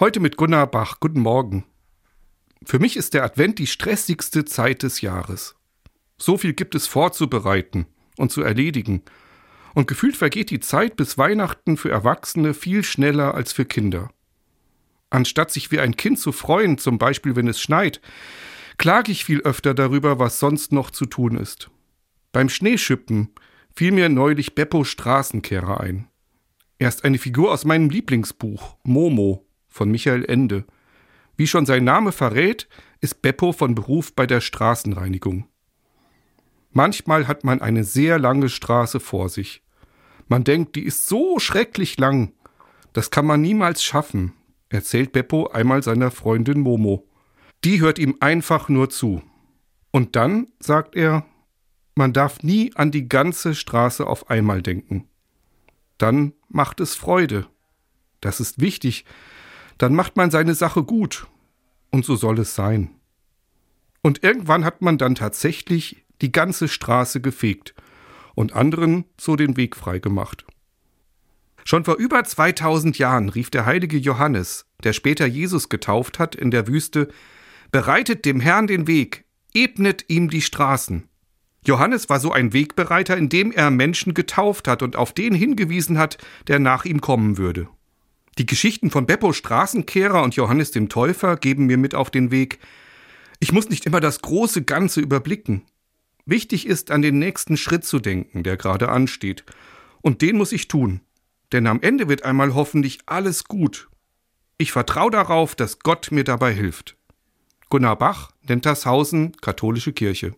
Heute mit Gunnar Bach. Guten Morgen. Für mich ist der Advent die stressigste Zeit des Jahres. So viel gibt es vorzubereiten und zu erledigen. Und gefühlt vergeht die Zeit bis Weihnachten für Erwachsene viel schneller als für Kinder. Anstatt sich wie ein Kind zu freuen, zum Beispiel wenn es schneit, klage ich viel öfter darüber, was sonst noch zu tun ist. Beim Schneeschippen fiel mir neulich Beppo Straßenkehrer ein. Er ist eine Figur aus meinem Lieblingsbuch, Momo, von Michael Ende. Wie schon sein Name verrät, ist Beppo von Beruf bei der Straßenreinigung. Manchmal hat man eine sehr lange Straße vor sich. Man denkt, die ist so schrecklich lang. Das kann man niemals schaffen, erzählt Beppo einmal seiner Freundin Momo. Die hört ihm einfach nur zu. Und dann, sagt er, man darf nie an die ganze Straße auf einmal denken. Dann macht es Freude. Das ist wichtig, dann macht man seine Sache gut. Und so soll es sein. Und irgendwann hat man dann tatsächlich die ganze Straße gefegt und anderen so den Weg freigemacht. Schon vor über 2000 Jahren rief der heilige Johannes, der später Jesus getauft hat, in der Wüste, Bereitet dem Herrn den Weg, ebnet ihm die Straßen. Johannes war so ein Wegbereiter, indem er Menschen getauft hat und auf den hingewiesen hat, der nach ihm kommen würde. Die Geschichten von Beppo Straßenkehrer und Johannes dem Täufer geben mir mit auf den Weg. Ich muss nicht immer das große Ganze überblicken. Wichtig ist, an den nächsten Schritt zu denken, der gerade ansteht. Und den muss ich tun. Denn am Ende wird einmal hoffentlich alles gut. Ich vertraue darauf, dass Gott mir dabei hilft. Gunnar Bach, Nentershausen, Katholische Kirche.